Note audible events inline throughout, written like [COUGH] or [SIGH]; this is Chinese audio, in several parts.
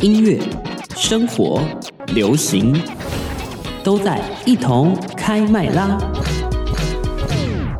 音乐、生活、流行，都在一同开麦啦。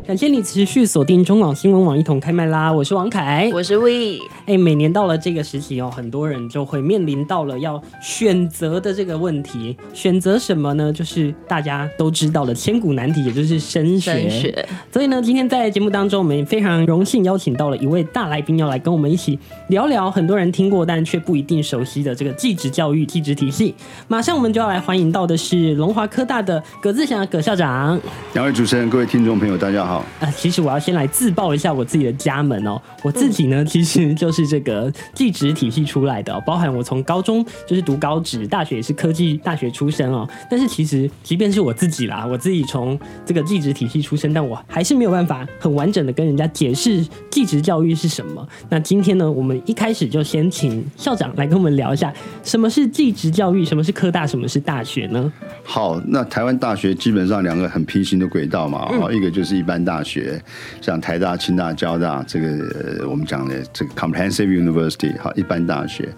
感谢你持续锁定中广新闻网一同开麦啦，我是王凯，我是 We。哎，每年到了这个时期哦，很多人就会面临到了要选择的这个问题。选择什么呢？就是大家都知道的千古难题，也就是升学。升学。所以呢，今天在节目当中，我们非常荣幸邀请到了一位大来宾，要来跟我们一起聊聊很多人听过但却不一定熟悉的这个技职教育、技职体系。马上我们就要来欢迎到的是龙华科大的葛自祥葛校长。两位主持人，各位听众朋友，大家好。啊，其实我要先来自报一下我自己的家门哦。我自己呢，其实就是这个技职体系出来的哦，包含我从高中就是读高职，大学也是科技大学出身哦。但是其实，即便是我自己啦，我自己从这个技职体系出身，但我还是没有办法很完整的跟人家解释技职教育是什么。那今天呢，我们一开始就先请校长来跟我们聊一下，什么是技职教育，什么是科大，什么是大学呢？好，那台湾大学基本上两个很平行的轨道嘛，嗯、一个就是一般大学。像台大、清大、交大，这个我们讲的这个 comprehensive university，好，一般大学。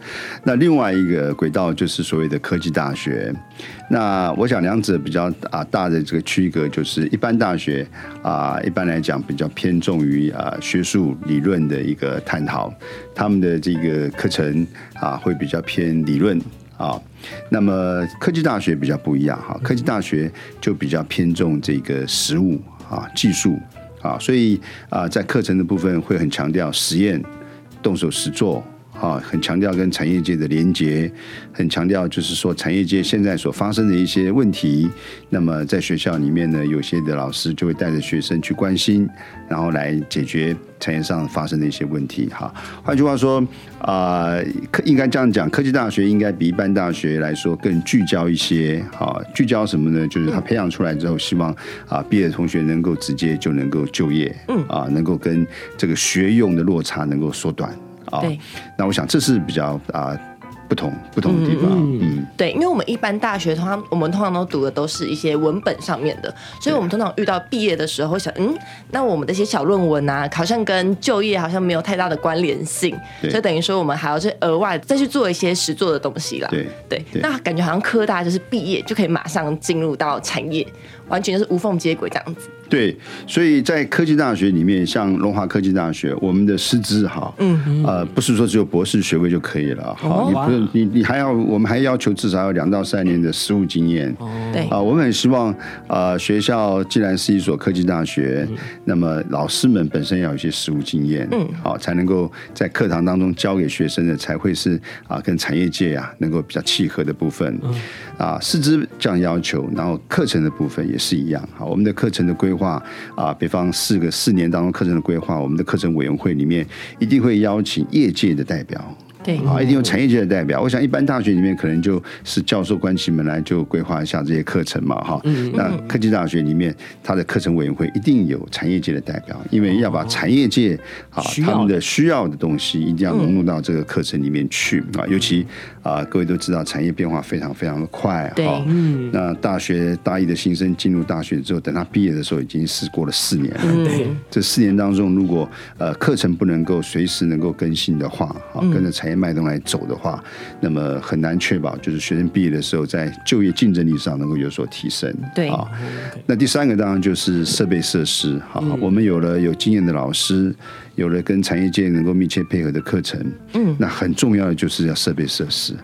那另外一个轨道就是所谓的科技大学。那我想两者比较啊大的这个区隔，就是一般大学啊，一般来讲比较偏重于啊学术理论的一个探讨，他们的这个课程啊会比较偏理论啊。那么科技大学比较不一样哈，科技大学就比较偏重这个实务啊技术。啊，所以啊，在课程的部分会很强调实验、动手实做，啊，很强调跟产业界的连接，很强调就是说产业界现在所发生的一些问题，那么在学校里面呢，有些的老师就会带着学生去关心，然后来解决。产业上发生的一些问题，哈，换句话说，啊，科应该这样讲，科技大学应该比一般大学来说更聚焦一些，哈，聚焦什么呢？就是他培养出来之后，希望啊，毕业的同学能够直接就能够就业，嗯，啊，能够跟这个学用的落差能够缩短，啊，那我想这是比较啊。不同不同的地方，嗯，嗯，对，因为我们一般大学通常我们通常都读的都是一些文本上面的，所以我们通常遇到毕业的时候会想，嗯，那我们的一些小论文啊，好像跟就业好像没有太大的关联性，所以等于说我们还要去额外再去做一些实做的东西啦，对对，那感觉好像科大就是毕业就可以马上进入到产业，完全就是无缝接轨这样子。对，所以在科技大学里面，像龙华科技大学，我们的师资哈，嗯，呃，不是说只有博士学位就可以了，好，你不用，你你还要，我们还要求至少要两到三年的实务经验，哦，对，啊，我们很希望，啊，学校既然是一所科技大学，那么老师们本身要有一些实务经验，嗯，好，才能够在课堂当中教给学生的才会是啊，跟产业界啊能够比较契合的部分，啊，师资这样要求，然后课程的部分也是一样，好，我们的课程的规划。啊，比方四个四年当中课程的规划，我们的课程委员会里面一定会邀请业界的代表。对啊，一定有产业界的代表。我想，一般大学里面可能就是教授关起门来就规划一下这些课程嘛，哈。那科技大学里面，它的课程委员会一定有产业界的代表，因为要把产业界啊他们的需要的东西一定要融入到这个课程里面去啊。尤其啊，各位都知道，产业变化非常非常的快哈。那大学大一的新生进入大学之后，等他毕业的时候，已经是过了四年了。对，这四年当中，如果呃课程不能够随时能够更新的话，啊，跟着产业脉动来走的话，那么很难确保就是学生毕业的时候在就业竞争力上能够有所提升。对啊，那第三个当然就是设备设施。好，我们有了有经验的老师，有了跟产业界能够密切配合的课程。嗯，那很重要的就是要设备设施。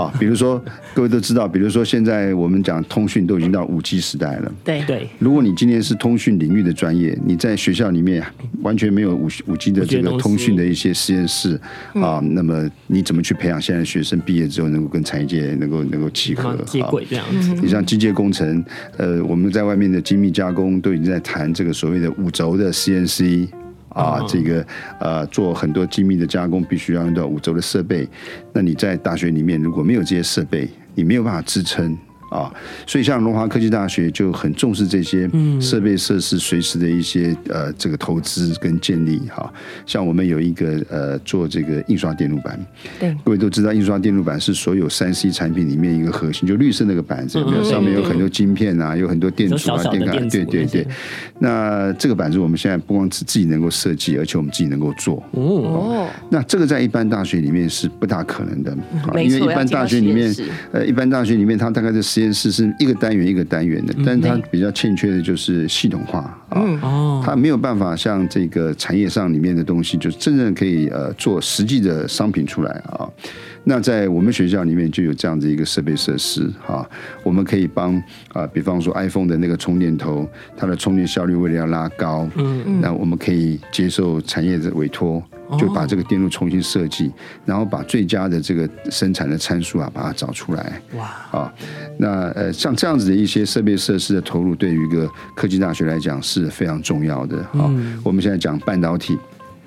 啊，比如说，各位都知道，比如说现在我们讲通讯都已经到五 G 时代了。对对。如果你今天是通讯领域的专业，你在学校里面完全没有五五 G 的这个通讯的一些实验室啊，那么你怎么去培养现在学生毕业之后能够跟产业界能够能够契合接轨这样子？你像机械工程，呃，我们在外面的精密加工都已经在谈这个所谓的五轴的 CNC。啊，这个呃，做很多精密的加工，必须要用到五轴的设备。那你在大学里面如果没有这些设备，你没有办法支撑啊。所以像龙华科技大学就很重视这些设备设施随时的一些呃这个投资跟建立哈。像我们有一个呃做这个印刷电路板，对，各位都知道印刷电路板是所有三 C 产品里面一个核心，就绿色那个板子，上面有很多晶片啊，有很多电阻啊、电感，对对对。那这个板子我们现在不光是自己能够设计，而且我们自己能够做。哦，那这个在一般大学里面是不大可能的，因为一般大学里面，呃，一般大学里面它大概的实验室是一个单元一个单元的，但是它比较欠缺的就是系统化啊，哦，它没有办法像这个产业上里面的东西，就是真正可以呃做实际的商品出来啊。那在我们学校里面就有这样子一个设备设施啊，我们可以帮啊，比方说 iPhone 的那个充电头，它的充电效率为了要拉高，嗯嗯，那我们可以接受产业的委托，就把这个电路重新设计，然后把最佳的这个生产的参数啊，把它找出来。哇，啊，那呃，像这样子的一些设备设施的投入，对于一个科技大学来讲是非常重要的。啊，我们现在讲半导体。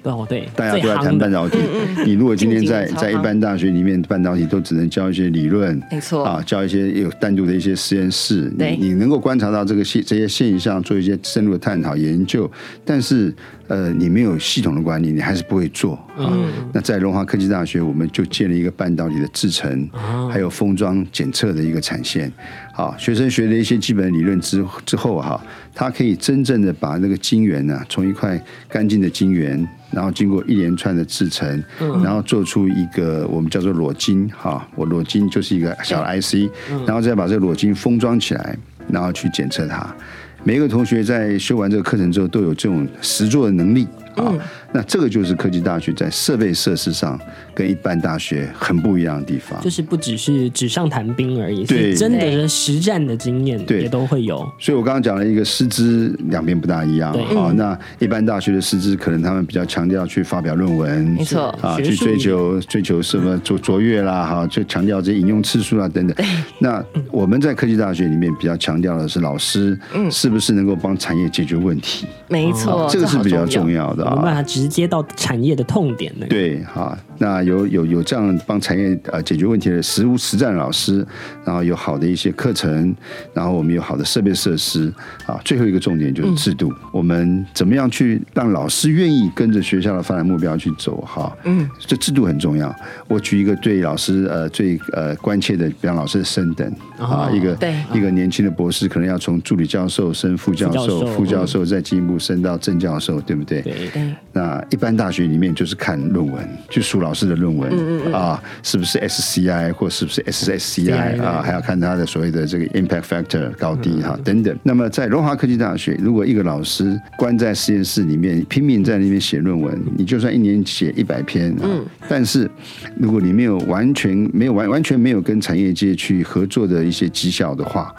哦，对，大家都在谈半导体。你如果今天在在一般大学里面，半导体都只能教一些理论，没错啊，教一些有单独的一些实验室。你你能够观察到这个现这些现象，做一些深入的探讨研究，但是呃，你没有系统的管理，你还是不会做。嗯，那在龙华科技大学，我们就建了一个半导体的制程，还有封装检测的一个产线。好，学生学了一些基本理论之之后哈，他可以真正的把那个晶圆呢，从一块干净的晶圆。然后经过一连串的制程，然后做出一个我们叫做裸晶哈，我裸晶就是一个小的 IC，然后再把这个裸晶封装起来，然后去检测它。每一个同学在修完这个课程之后，都有这种实作的能力啊。那这个就是科技大学在设备设施上跟一般大学很不一样的地方，就是不只是纸上谈兵而已，对，是真的实战的经验，对，也都会有。所以我刚刚讲了一个师资两边不大一样啊。嗯、那一般大学的师资可能他们比较强调去发表论文，没错啊，去追求追求什么卓卓越啦，哈，就强调这些引用次数啊等等。那我们在科技大学里面比较强调的是老师嗯是不是能够帮产业解决问题？没错，这个是比较重要的啊。直接到产业的痛点呢？对，哈，那有有有这样帮产业呃解决问题的实务实战老师，然后有好的一些课程，然后我们有好的设备设施啊。最后一个重点就是制度，嗯、我们怎么样去让老师愿意跟着学校的发展目标去走？哈，嗯，这制度很重要。我举一个对老师呃最呃关切的，比方老师的升等啊，一个对一个年轻的博士可能要从助理教授升副教授，副教授，副教授再进一步升到正教授，对不对？对对。那一般大学里面就是看论文，就数老师的论文、嗯嗯、啊，是不是 SCI 或是不是 SSCI 啊？还要看他的所谓的这个 impact factor 高低哈、啊、等等。那么在龙华科技大学，如果一个老师关在实验室里面拼命在那边写论文，你就算一年写一百篇啊，嗯、但是如果你没有完全没有完完全没有跟产业界去合作的一些绩效的话。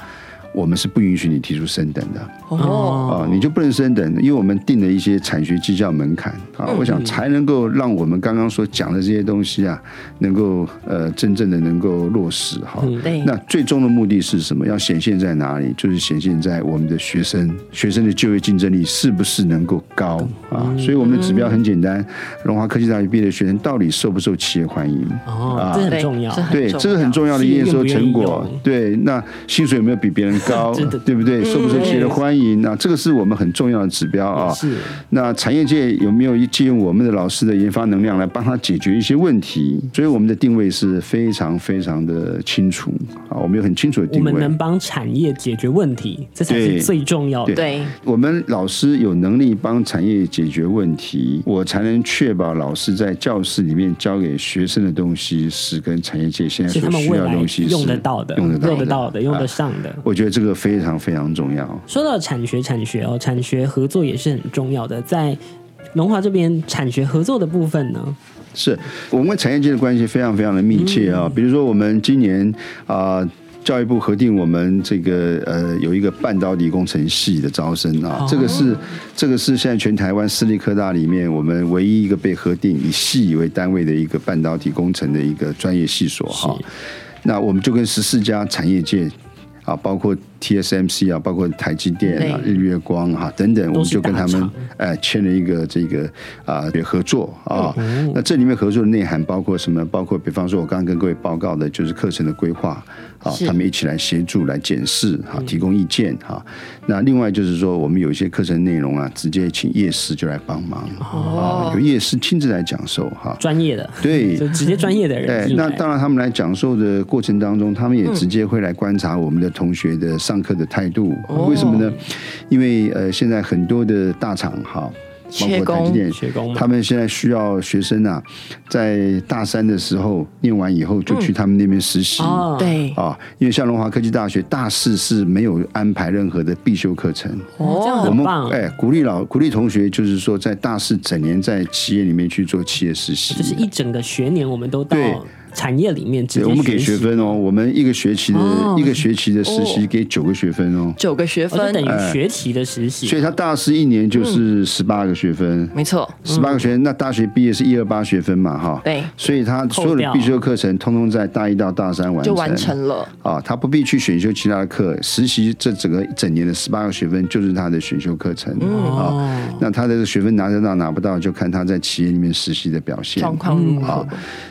我们是不允许你提出升等的哦，啊，你就不能升等，因为我们定了一些产学绩效门槛啊，我想才能够让我们刚刚所讲的这些东西啊，能够呃真正的能够落实哈。对。那最终的目的是什么？要显现在哪里？就是显现在我们的学生，学生的就业竞争力是不是能够高啊？所以我们的指标很简单，龙华科技大学毕业的学生到底受不受企业欢迎？哦，这很重要。对，这是很重要的验收成果。对，那薪水有没有比别人？高，对不对？受不受企业的欢迎？那这个是我们很重要的指标啊。是。那产业界有没有借用我们的老师的研发能量来帮他解决一些问题？所以我们的定位是非常非常的清楚啊。我们有很清楚的定位。我们能帮产业解决问题，这才是最重要的。对。我们老师有能力帮产业解决问题，我才能确保老师在教室里面教给学生的东西是跟产业界现在所需要的东西是用得到的、用得到的、用得上的。我觉得。这个非常非常重要。说到产学产学哦，产学合作也是很重要的。在龙华这边，产学合作的部分呢，是我们跟产业界的关系非常非常的密切啊。嗯、比如说，我们今年啊、呃，教育部核定我们这个呃有一个半导体工程系的招生啊，哦、这个是这个是现在全台湾私立科大里面我们唯一一个被核定以系为单位的一个半导体工程的一个专业系所哈。是那我们就跟十四家产业界。啊，包括 TSMC 啊，包括台积电啊、日月光哈、啊、等等，我们就跟他们呃签了一个这个啊合作啊。嗯、那这里面合作的内涵包括什么？包括比方说，我刚刚跟各位报告的就是课程的规划。好，他们一起来协助来检视，哈，提供意见，哈。那另外就是说，我们有一些课程内容啊，直接请夜师就来帮忙，哦，有夜师亲自来讲授，哈，专业的，对，[LAUGHS] 就直接专业的人。哎，那当然，他们来讲授的过程当中，他们也直接会来观察我们的同学的上课的态度。为什么呢？因为呃，现在很多的大厂，哈。包括台积电，他们现在需要学生啊，在大三的时候念完以后就去他们那边实习。对啊，因为像龙华科技大学大四是没有安排任何的必修课程。哦，这样很棒。哎，鼓励老鼓励同学，就是说在大四整年在企业里面去做企业实习。就是一整个学年，我们都到。产业里面，对，我们给学分哦。我们一个学期的一个学期的实习给九个学分哦，九个学分等于学期的实习。所以他大四一年就是十八个学分，没错，十八个学分。那大学毕业是一二八学分嘛，哈，对。所以他所有的必修课程，通通在大一到大三完成，就完成了啊。他不必去选修其他的课，实习这整个整年的十八个学分就是他的选修课程啊。那他的学分拿得到拿不到，就看他在企业里面实习的表现状况如何。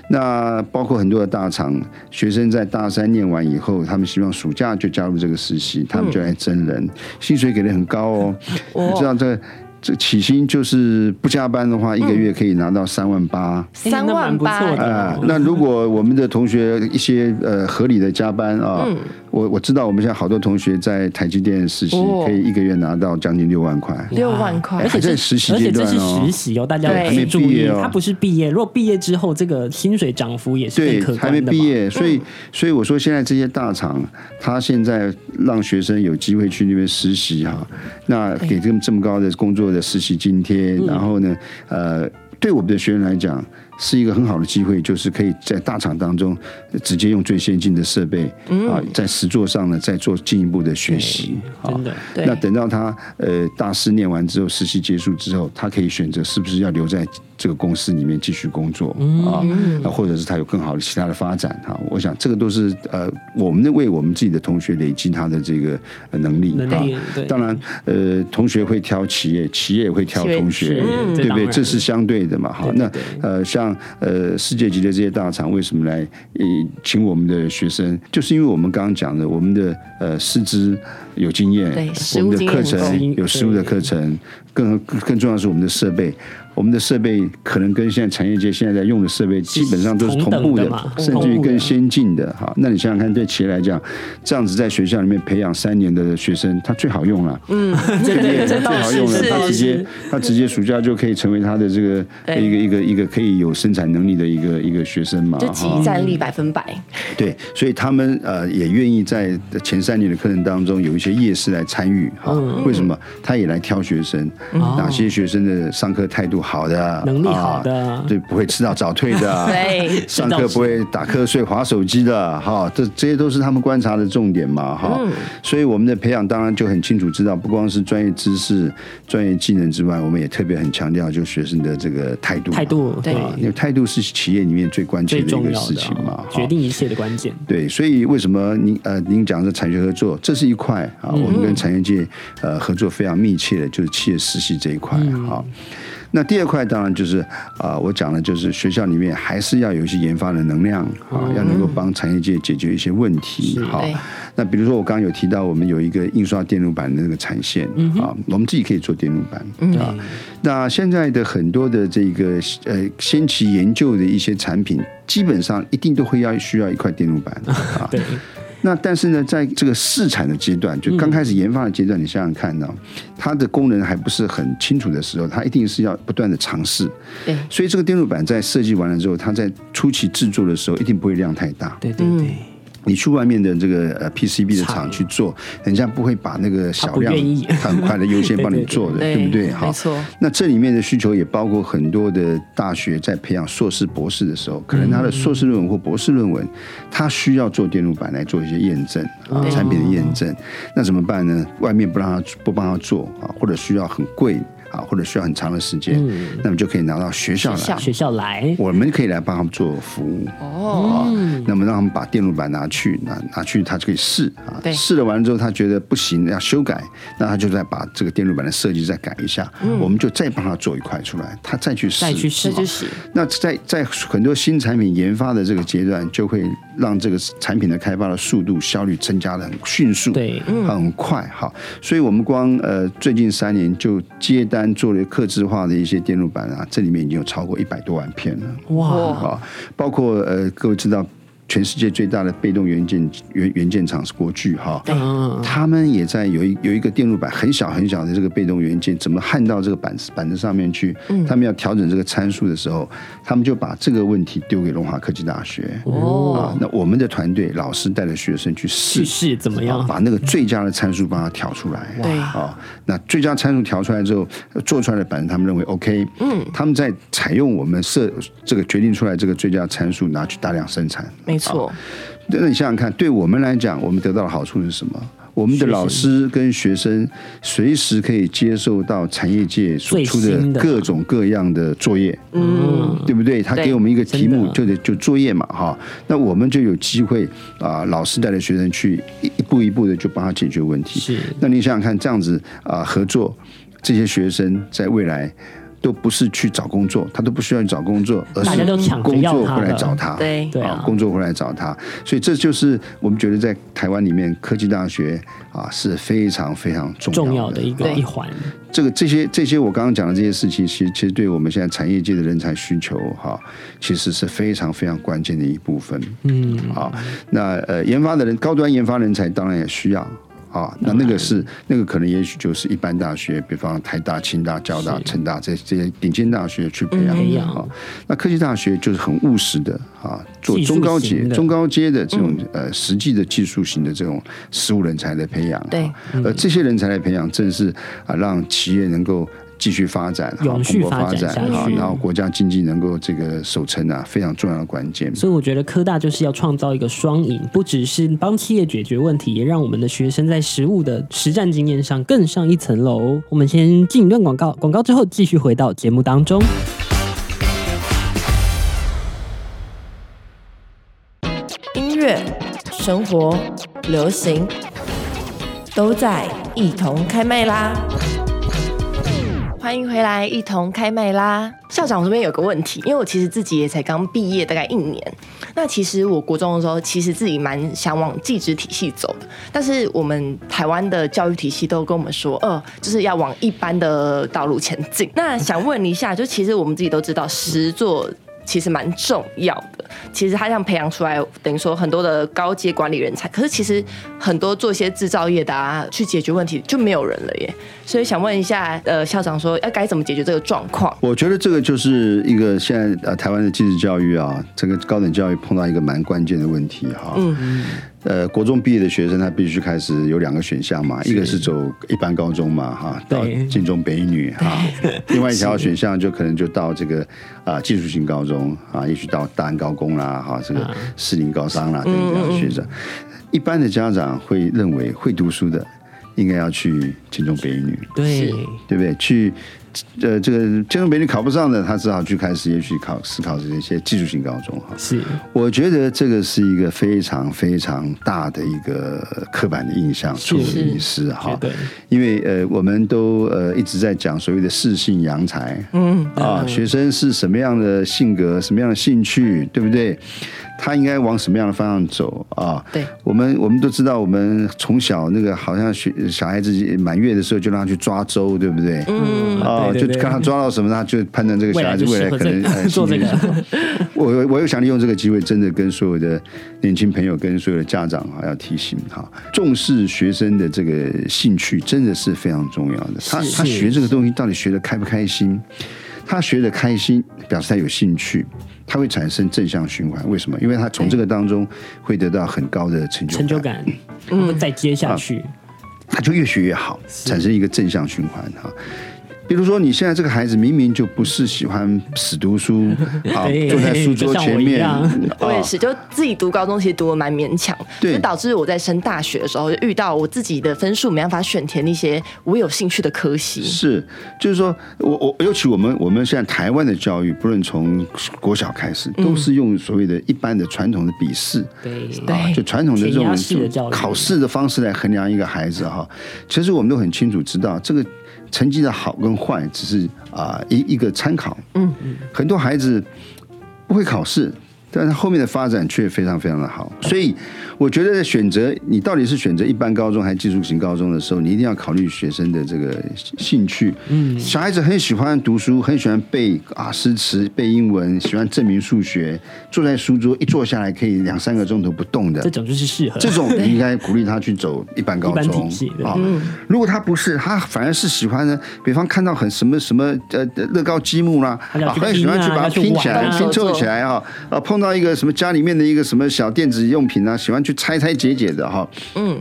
那包括很多的大厂，学生在大三念完以后，他们希望暑假就加入这个实习，他们就来真人，薪水给的很高哦。你知道这个。这起薪就是不加班的话，一个月可以拿到三万八，三万八。啊。那如果我们的同学一些呃合理的加班啊，我我知道我们现在好多同学在台积电实习，可以一个月拿到将近六万块，六万块，而且在实习阶段哦，实习哦，大家还没毕业哦，他不是毕业，如果毕业之后，这个薪水涨幅也是对，还没毕业，所以所以我说现在这些大厂，他现在让学生有机会去那边实习哈，那给这么这么高的工作的实习津贴，然后呢，呃，对我们的学员来讲。是一个很好的机会，就是可以在大厂当中直接用最先进的设备，啊，在实作上呢再做进一步的学习。真的，那等到他呃大四念完之后，实习结束之后，他可以选择是不是要留在这个公司里面继续工作啊，那或者是他有更好的其他的发展哈。我想这个都是呃我们为我们自己的同学累积他的这个能力啊。当然呃同学会挑企业，企业也会挑同学，对不对？这是相对的嘛。哈，那呃像。呃世界级的这些大厂为什么来呃请我们的学生？就是因为我们刚刚讲的，我们的呃师资有经验，我们的课程有实务的课程，更更重要的是我们的设备。我们的设备可能跟现在产业界现在在用的设备基本上都是同步的，甚至于更先进的哈。那你想想看，对企业来讲，这样子在学校里面培养三年的学生，他最好用了，嗯，对 [LAUGHS] 对，最好用了，他直接他直接暑假就可以成为他的这个一个一个一个可以有生产能力的一个一个学生嘛，就即战力百分百。对，所以他们呃也愿意在前三年的课程当中有一些夜市来参与哈。为什么？他也来挑学生，哪些学生的上课态度好的，能力好的，对，不会迟到早退的，[LAUGHS] 对，[LAUGHS] 上课不会打瞌睡、划手机的，哈，这这些都是他们观察的重点嘛，哈。所以我们的培养当然就很清楚知道，不光是专业知识、专业技能之外，我们也特别很强调就学生的这个态度，态度，对，因为态度是企业里面最关键的一个事情嘛，决定一切的关键。对，所以为什么您呃您讲的产学合作，这是一块啊，我们跟产业界呃合作非常密切的，就是企业实习这一块哈。那第二块当然就是啊，我讲的就是学校里面还是要有一些研发的能量啊，要能够帮产业界解决一些问题。好，那比如说我刚刚有提到，我们有一个印刷电路板的那个产线啊，我们自己可以做电路板啊。那现在的很多的这个呃先期研究的一些产品，基本上一定都会要需要一块电路板啊。[LAUGHS] 对。那但是呢，在这个试产的阶段，就刚开始研发的阶段，你想想看呢，它的功能还不是很清楚的时候，它一定是要不断的尝试。对，所以这个电路板在设计完了之后，它在初期制作的时候，一定不会量太大。对对对。你去外面的这个呃 PCB 的厂去做，人家不会把那个小量很快的优先帮你做的，[LAUGHS] 对不对？好，没错。那这里面的需求也包括很多的大学在培养硕士、博士的时候，可能他的硕士论文或博士论文，他需要做电路板来做一些验证啊，产品的验证。那怎么办呢？外面不让他不帮他做啊，或者需要很贵。啊，或者需要很长的时间，那么就可以拿到学校来，学校。来，我们可以来帮他们做服务。哦，那么让他们把电路板拿去，拿拿去他就可以试啊，对。试了完了之后他觉得不行要修改，那他就再把这个电路板的设计再改一下，我们就再帮他做一块出来，他再去试，再去试。这就是那在在很多新产品研发的这个阶段，就会让这个产品的开发的速度效率增加的很迅速，对，很快哈。所以我们光呃最近三年就接单做了刻制化的一些电路板啊，这里面已经有超过一百多万片了，哇，啊，包括呃各位知道。全世界最大的被动元件元元件厂是国巨哈，嗯，他们也在有一有一个电路板很小很小的这个被动元件，怎么焊到这个板子板子上面去？他们要调整这个参数的时候，他们就把这个问题丢给龙华科技大学。哦，啊，那我们的团队老师带着学生去试试怎么样，把那个最佳的参数帮他调出来。对，啊，那最佳参数调出来之后，做出来的板子他们认为 OK。嗯，他们在采用我们设这个决定出来这个最佳参数，拿去大量生产。没错，那你想想看，对我们来讲，我们得到的好处是什么？我们的老师跟学生随时可以接受到产业界所出的各种各样的作业，嗯，对不对？他给我们一个题目，就得就作业嘛，哈。那我们就有机会啊，老师带着学生去一一步一步的就帮他解决问题。是，那你想想看，这样子啊，合作这些学生在未来。都不是去找工作，他都不需要去找工作，而是工作会来找他。对对啊，工作会来找他，所以这就是我们觉得在台湾里面科技大学啊是非常非常重要的，重要的一个一环。这个这些这些我刚刚讲的这些事情，其实其实对我们现在产业界的人才需求哈，其实是非常非常关键的一部分。嗯，好，那呃研发的人，高端研发人才当然也需要。啊，那那个是那个可能也许就是一般大学，比方台大、清大、交大、成大这这些顶尖大学去培养的啊。那科技大学就是很务实的啊，做中高阶、中高阶的这种呃实际的技术型的这种实务人才的培养。对，而这些人才的培养，正是啊让企业能够。继续发展，永续发展好，然后国家经济能够这个守成啊，非常重要的关键。所以我觉得科大就是要创造一个双赢，不只是帮企业解决问题，也让我们的学生在实务的实战经验上更上一层楼。我们先进一段广告，广告之后继续回到节目当中。音乐、生活、流行，都在一同开麦啦！欢迎回来，一同开麦啦！校长，这边有个问题，因为我其实自己也才刚毕业，大概一年。那其实我国中的时候，其实自己蛮想往技职体系走的，但是我们台湾的教育体系都跟我们说，呃，就是要往一般的道路前进。那想问一下，就其实我们自己都知道，十座。其实蛮重要的。其实他这样培养出来，等于说很多的高阶管理人才。可是其实很多做一些制造业的啊，去解决问题就没有人了耶。所以想问一下，呃，校长说要该怎么解决这个状况？我觉得这个就是一个现在呃台湾的技职教育啊，整个高等教育碰到一个蛮关键的问题哈。嗯。呃，国中毕业的学生他必须开始有两个选项嘛，一个是走一般高中嘛，哈，到晋中北女哈，[LAUGHS] 另外一条选项就可能就到这个啊、呃、技术型高中啊，也许到大安高工啦，哈，这个士林高商啦等这样的学生。一般的家长会认为会读书的应该要去晋中北女，对，对不对？去。呃，这个建中北女考不上的，他只好去开始也许考思考这些技术性高中哈。是，我觉得这个是一个非常非常大的一个刻板的印象，错误的意思哈。对，因为呃，我们都呃一直在讲所谓的适性扬才，嗯啊，学生是什么样的性格，什么样的兴趣，对不对？他应该往什么样的方向走啊？对，我们我们都知道，我们从小那个好像学小孩子满月的时候就让他去抓周，对不对？嗯啊，就看他抓到什么，他就判断这个小孩子未来可能做这个。[LAUGHS] 我我又想利用这个机会，真的跟所有的年轻朋友、跟所有的家长啊，要提醒哈，重视学生的这个兴趣，真的是非常重要的。他他学这个东西到底学的开不开心？他学的开心，表示他有兴趣。它会产生正向循环，为什么？因为他从这个当中会得到很高的成就成就感，嗯，再接下去，他就越学越好，产生一个正向循环哈。比如说，你现在这个孩子明明就不是喜欢死读书 [LAUGHS] 啊，坐在书桌前面，我也是，就自己读高中其实读的蛮勉强，对，就导致我在升大学的时候就遇到我自己的分数没办法选填那些我有兴趣的科系。是，就是说我我尤其我们我们现在台湾的教育，不论从国小开始，都是用所谓的一般的传统的笔试，对，啊，就传统的这种考试的方式来衡量一个孩子哈。其实我们都很清楚知道这个。成绩的好跟坏，只是啊一一个参考。嗯嗯，很多孩子不会考试。但是后面的发展却非常非常的好，所以我觉得选择你到底是选择一般高中还是技术型高中的时候，你一定要考虑学生的这个兴趣。嗯，小孩子很喜欢读书，很喜欢背啊诗词、背英文，喜欢证明数学，坐在书桌一坐下来可以两三个钟头不动的，这种就是适合。这种你应该鼓励他去走一般高中啊。如果他不是，他反而是喜欢呢，比方看到很什么什么呃乐高积木啦，啊，很喜欢去把它拼起来、拼凑起来啊啊碰。到一个什么家里面的一个什么小电子用品啊，喜欢去拆拆解解的哈。嗯，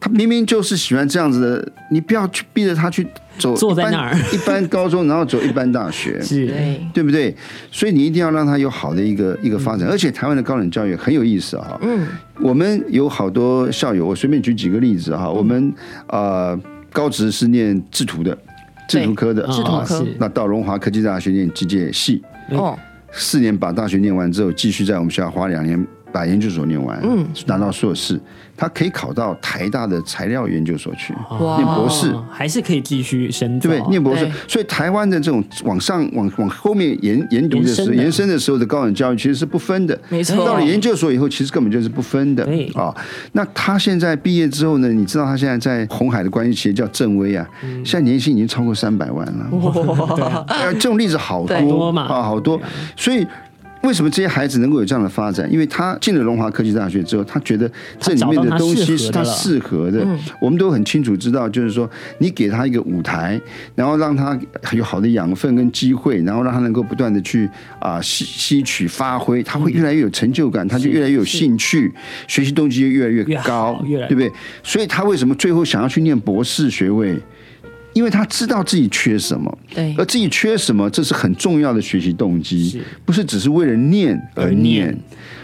他明明就是喜欢这样子的，你不要去逼着他去走坐在那儿 [LAUGHS] 一般高中，然后走一般大学，是，对不对？所以你一定要让他有好的一个一个发展。而且台湾的高等教育很有意思啊。嗯，我们有好多校友，我随便举几个例子哈。我们呃高职是念制图的，制图科的，制图科。那到龙华科技大学念机械系。哦。四年把大学念完之后，继续在我们学校花两年把研究所念完，嗯，拿到硕士。他可以考到台大的材料研究所去念博士，还是可以继续深造，对不对？念博士，所以台湾的这种往上往往后面研研读的时候，延伸的时候的高等教育其实是不分的。没错，到了研究所以后，其实根本就是不分的啊。那他现在毕业之后呢？你知道他现在在红海的关系企业叫正威啊，现在年薪已经超过三百万了。哇，[LAUGHS] 这种例子好多啊，好多，所以。为什么这些孩子能够有这样的发展？因为他进了龙华科技大学之后，他觉得这里面的东西是他适合的。我们都很清楚知道，就是说你给他一个舞台，然后让他有好的养分跟机会，然后让他能够不断的去啊吸吸取发挥，他会越来越有成就感，他就越来越有兴趣，学习动机就越来越高，对不对？所以他为什么最后想要去念博士学位？因为他知道自己缺什么，对，而自己缺什么，这是很重要的学习动机，不是只是为了念而念。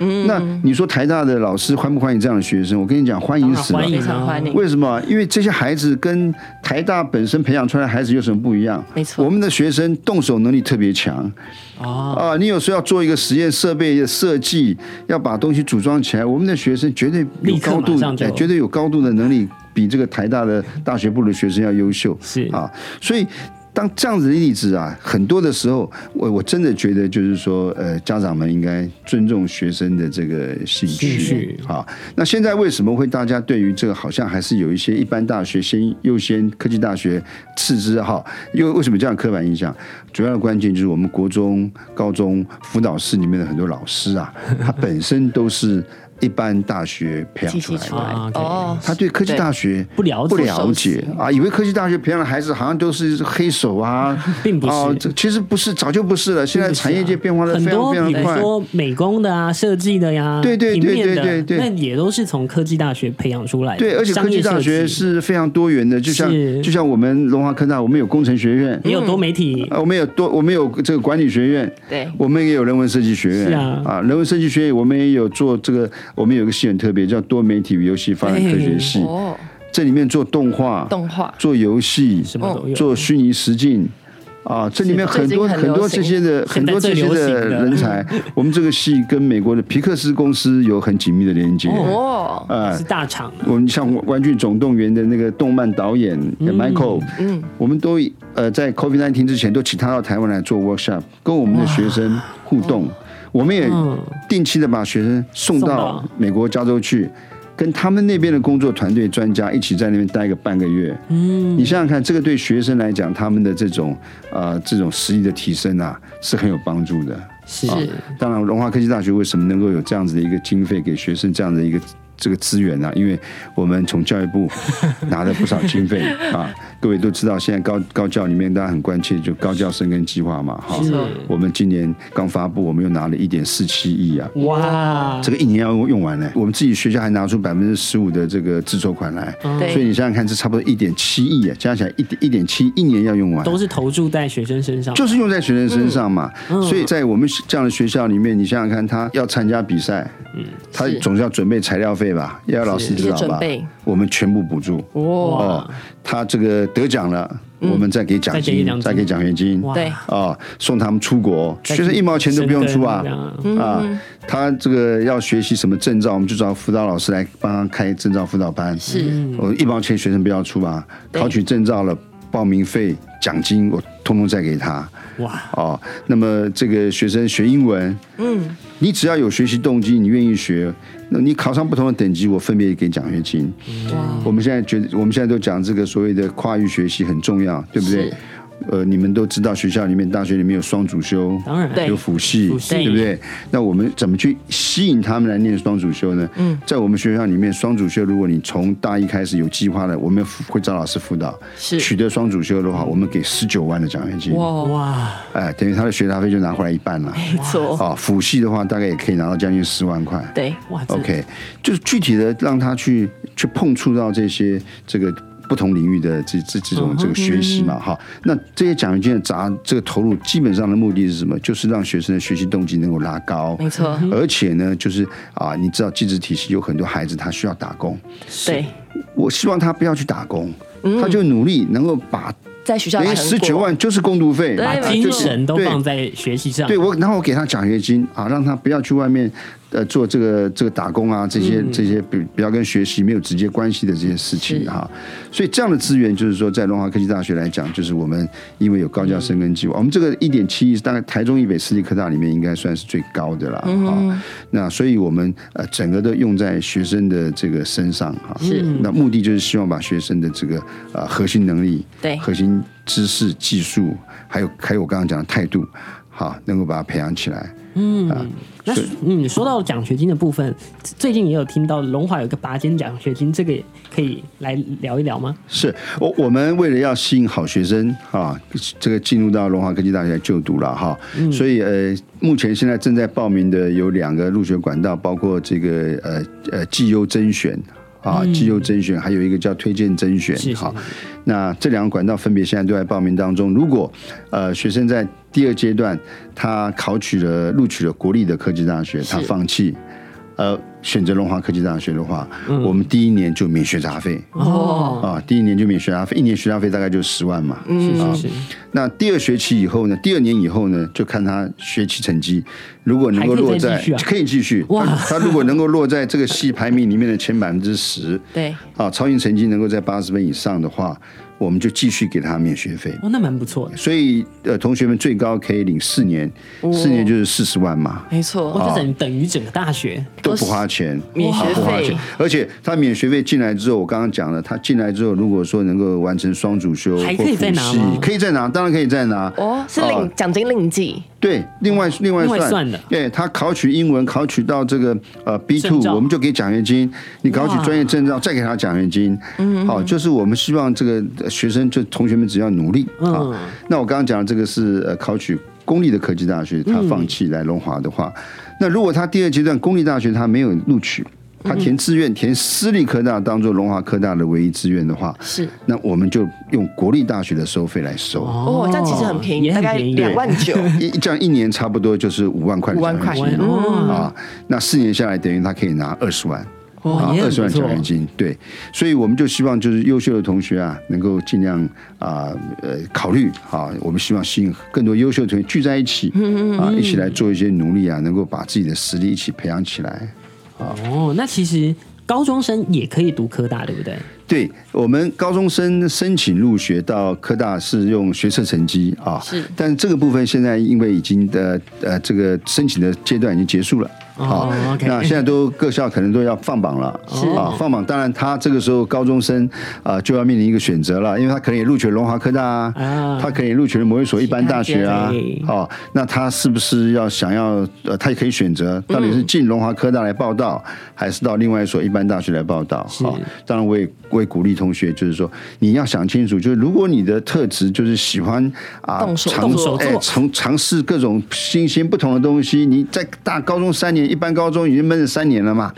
嗯，那你说台大的老师欢不欢迎这样的学生？我跟你讲，欢迎死了，非常欢迎。为什么？因为这些孩子跟台大本身培养出来的孩子有什么不一样？没错，我们的学生动手能力特别强。哦，啊，你有时候要做一个实验设备的设计，要把东西组装起来，我们的学生绝对有高度，哎，绝对有高度的能力。比这个台大的大学部的学生要优秀，是啊，所以当这样子的例子啊，很多的时候，我我真的觉得就是说，呃，家长们应该尊重学生的这个兴趣啊。那现在为什么会大家对于这个好像还是有一些一般大学先优先，科技大学次之哈？因为为什么这样刻板印象？主要的关键就是我们国中、高中辅导室里面的很多老师啊，他本身都是。一般大学培养出来的。哦，他对科技大学不了不了解。啊，以为科技大学培养的孩子好像都是黑手啊，[LAUGHS] 并不是，这其实不是，早就不是了。现在产业界变化的非常非常快，很多美工的啊，设计的呀，对对对对对对，那也都是从科技大学培养出来的。对，而且科技大学是非常多元的，就像就像我们龙华科大，我们有工程学院，也有多媒体，我们有多，我们有这个管理学院，对，我们也有人文设计学院，是啊，啊，人文设计学院我们也有做这个。我们有个系很特别，叫多媒体与游戏发展科学系。哦，这里面做动画、动画、做游戏，什么都有，做虚拟实境啊，这里面很多很多这些的很多这些的人才。我们这个系跟美国的皮克斯公司有很紧密的连接。哦，啊，是大厂。我们像《玩具总动员》的那个动漫导演 Michael，嗯，我们都呃在 COVID-19 之前都请他到台湾来做 workshop，跟我们的学生互动。我们也定期的把学生送到美国加州去，跟他们那边的工作团队专家一起在那边待个半个月。嗯，你想想看，这个对学生来讲，他们的这种啊、呃、这种实力的提升啊，是很有帮助的。是，当然，龙华科技大学为什么能够有这样子的一个经费给学生这样的一个这个资源啊，因为我们从教育部 [LAUGHS] 拿了不少经费啊。各位都知道，现在高高教里面大家很关切，就高教生根计划嘛，哈。我们今年刚发布，我们又拿了一点四七亿啊。哇！这个一年要用完呢。我们自己学校还拿出百分之十五的这个自筹款来，所以你想想看，这差不多一点七亿啊，加起来一点一点七，一年要用完。都是投注在学生身上，就是用在学生身上嘛。所以在我们这样的学校里面，你想想看，他要参加比赛，嗯，他总是要准备材料费吧，要老师知道吧，我们全部补助。哦！他这个得奖了，我们再给奖金，再给奖学金，对，啊，送他们出国，学生一毛钱都不用出啊，啊，他这个要学习什么证照，我们就找辅导老师来帮他开证照辅导班，是，我一毛钱学生不要出啊，考取证照了，报名费、奖金我通通再给他，哇，哦，那么这个学生学英文，嗯，你只要有学习动机，你愿意学。那你考上不同的等级，我分别给奖学金。哇！我们现在觉得，我们现在都讲这个所谓的跨域学习很重要，对不对？呃，你们都知道学校里面、大学里面有双主修，当然有辅系，对不对？那我们怎么去吸引他们来念双主修呢？嗯，在我们学校里面，双主修，如果你从大一开始有计划的，我们会找老师辅导。是取得双主修的话，我们给十九万的奖学金。哇哇！哎，等于他的学杂费就拿回来一半了。没错。啊，辅系的话，大概也可以拿到将近十万块。对，哇。OK，就是具体的让他去去碰触到这些这个。不同领域的这这这种这个学习嘛，哈，那这些奖学金的砸这个投入，基本上的目的是什么？就是让学生的学习动机能够拉高，没错。而且呢，就是啊，你知道，机制体系有很多孩子他需要打工，对。我希望他不要去打工，他就努力能够把在学校十九万就是工读费，把精神都放在学习上。对我，然后我给他奖学金啊，让他不要去外面。呃，做这个这个打工啊，这些这些比比较跟学习没有直接关系的这些事情哈，所以这样的资源就是说，在龙华科技大学来讲，就是我们因为有高教生跟计划，我们这个一点七亿，大概台中以北私立科大里面应该算是最高的了啊。那所以我们呃整个都用在学生的这个身上哈，是。那目的就是希望把学生的这个呃核心能力、对。核心知识、技术，还有还有我刚刚讲的态度，好，能够把它培养起来。嗯，啊那嗯，说到奖学金的部分，最近也有听到龙华有个拔尖奖学金，这个也可以来聊一聊吗？是我我们为了要吸引好学生啊，这个进入到龙华科技大学就读了哈，嗯、所以呃，目前现在正在报名的有两个入学管道，包括这个呃呃绩优甄选。啊，绩优甄选还有一个叫推荐甄选，好，那这两个管道分别现在都在报名当中。如果呃学生在第二阶段他考取了录取了国立的科技大学，他放弃，呃。选择龙华科技大学的话，嗯、我们第一年就免学杂费哦啊，第一年就免学杂费，一年学杂费大概就十万嘛。嗯，啊，是是是。那第二学期以后呢？第二年以后呢？就看他学期成绩，如果能够落在可以继续哇他，他如果能够落在这个系排名里面的前百分之十，对啊，超英成绩能够在八十分以上的话。我们就继续给他免学费哦，那蛮不错的。所以呃，同学们最高可以领四年，四年就是四十万嘛。没错，这等等于整个大学都不花钱，免学费。而且他免学费进来之后，我刚刚讲了，他进来之后，如果说能够完成双主修，还可以再拿？可以再拿，当然可以再拿。哦，是领奖金另计。对，另外另外算的。对，他考取英文，考取到这个呃 B two，我们就给奖学金。你考取专业证照，再给他奖学金。嗯，好，就是我们希望这个学生就同学们只要努力啊。嗯、那我刚刚讲的这个是呃考取公立的科技大学，他放弃来龙华的话，嗯、那如果他第二阶段公立大学他没有录取，他填志愿填私立科大当做龙华科大的唯一志愿的话，是。那我们就用国立大学的收费来收。哦，这样其实很便宜，大概两万九，[LAUGHS] 一这样一年差不多就是五万块，五万块啊，那四年下来等于他可以拿二十万。啊，二十万奖学金，对，所以我们就希望就是优秀的同学啊，能够尽量啊，呃，考虑啊，我们希望吸引更多优秀的同学聚在一起，啊，一起来做一些努力啊，能够把自己的实力一起培养起来。哦，那其实高中生也可以读科大，对不对？对，我们高中生申请入学到科大是用学测成绩啊，是，但这个部分现在因为已经的呃这个申请的阶段已经结束了。好，那现在都各校可能都要放榜了，是啊，放榜。当然，他这个时候高中生啊就要面临一个选择了，因为他可能也录取了龙华科大啊，啊他可能也录取了某一所一般大学啊对，好，那他是不是要想要呃，他也可以选择到底是进龙华科大来报到，还是到另外一所一般大学来报到？好，当然我也我也鼓励同学，就是说你要想清楚，就是如果你的特质就是喜欢啊尝动手哎做从尝试各种新鲜不同的东西，你在大高中三年，一般高中已经闷了三年了嘛。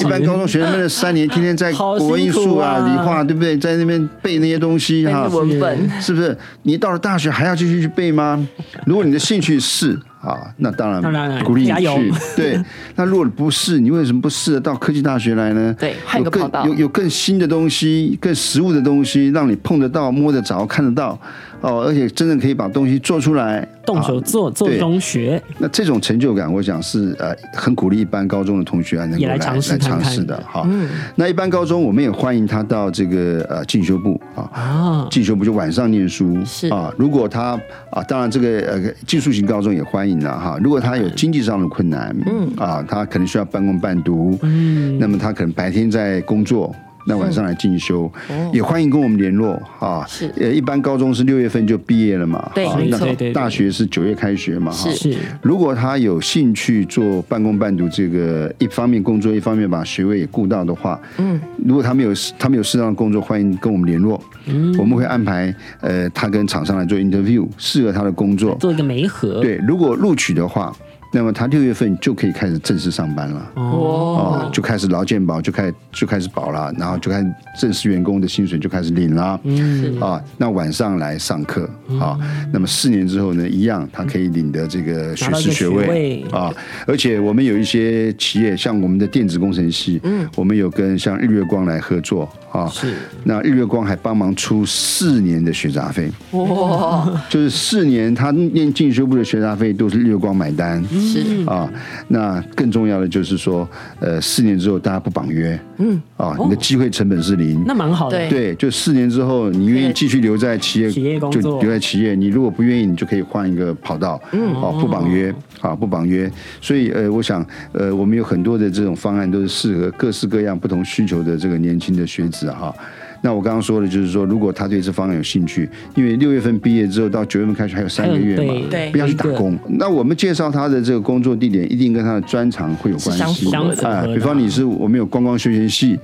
一般高中学生闷了三年，[LAUGHS] 天天在国英数啊、啊理化，对不对？在那边背那些东西哈背，文本，是不是？你到了大学还要继续去背吗？如果你的兴趣是啊，那当然当然鼓励你去。[LAUGHS] 对，那如果不是，你为什么不试着到科技大学来呢？对有更有有更新的东西、更实物的东西，让你碰得到、摸得着、看得到哦，而且真正可以把东西做出来，动手做，做对中学。那这种成就感，我想是呃很鼓励一般高中的同学啊能够来尝试的哈。那一般高中我们也欢迎他到这个呃进修部啊。啊，进修部就晚上念书是啊，如果他啊，当然这个呃技术型高中也欢迎了哈。如果他有经济上的困难，嗯啊，他可能需要半工半读，嗯，那么他可能白天在工作。那晚上来进修，也欢迎跟我们联络啊。是。呃，一般高中是六月份就毕业了嘛，对啊那大学是九月开学嘛，哈。是。如果他有兴趣做半工半读，这个一方面工作，一方面把学位也顾到的话，嗯，如果他没有他没有适当的工作，欢迎跟我们联络，嗯，我们会安排呃他跟厂商来做 interview，适合他的工作。做一个媒合。对，如果录取的话，那么他六月份就可以开始正式上班了。哦哦，就开始劳健保就开始就开始保了，然后就开始正式员工的薪水就开始领了。嗯，啊，那晚上来上课啊，那么四年之后呢，一样他可以领得这个学士学位位啊。而且我们有一些企业，像我们的电子工程系，嗯，我们有跟像日月光来合作啊。是。那日月光还帮忙出四年的学杂费，哇，就是四年他念进修部的学杂费都是日月光买单。是。啊，那更重要的就是说，呃，四年之后大家不绑约，嗯，啊，你的机会成本是零。那蛮好的。对。对，就四年之后，你愿意继续留在企业，企业工就作。留在企业。你如果不愿意，你就可以换一个跑道，嗯，啊，不绑约，啊，不绑约。所以，呃，我想，呃，我们有很多的这种方案，都是适合各式各样不同需求的这个年轻的学子哈。那我刚刚说的就是说，如果他对这方案有兴趣，因为六月份毕业之后到九月份开学还有三个月嘛，对对不要去打工。那我们介绍他的这个工作地点，一定跟他的专长会有关系。相符的哎，比方你是我们有观光休闲系，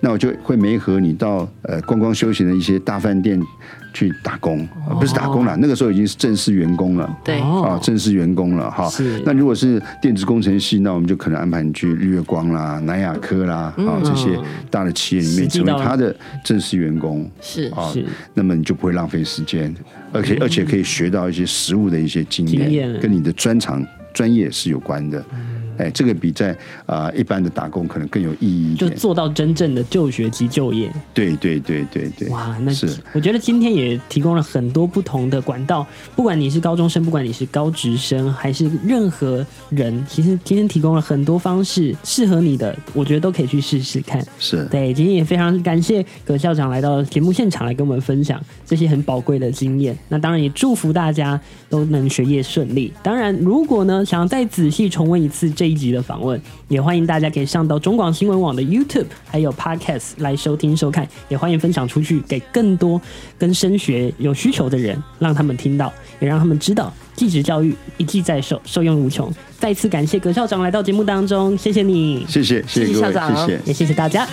那我就会媒合你到呃观光休闲的一些大饭店去打工，呃不是打工了，那个时候已经是正式员工了。对，哦啊，正式员工了哈是。那如果是电子工程系，那我们就可能安排你去日月光啦、南亚科啦啊这些大的企业里面成为他的正式员工。是啊是，那么你就不会浪费时间，而且而且可以学到一些实务的一些经验，跟你的专长专业是有关的。哎，这个比在啊、一般的打工可能更有意义一点。就做到真正的就学及就业。对对对对对。哇，那是我觉得今天也提供了很多不同的管道，不管你是高中生，不管你是高职生，还是任何人，其实今天提供了很多方式适合你的，我觉得都可以去试试看。是。对，今天也非常感谢葛校长来到节目现场来跟我们分享这些很宝贵的经验。那当然也祝福大家都能学业顺利。当然，如果呢想要再仔细重温一次这一集的访问，也欢迎大家可以上到中广新闻网的 YouTube 还有 Podcast 来收听收看，也欢迎分享出去给更多跟升学有需求的人，让他们听到，也让他们知道技职教育一技在手，受用无穷。再次感谢葛校长来到节目当中，谢谢你，谢谢谢谢，谢谢校长谢谢。也谢谢大家。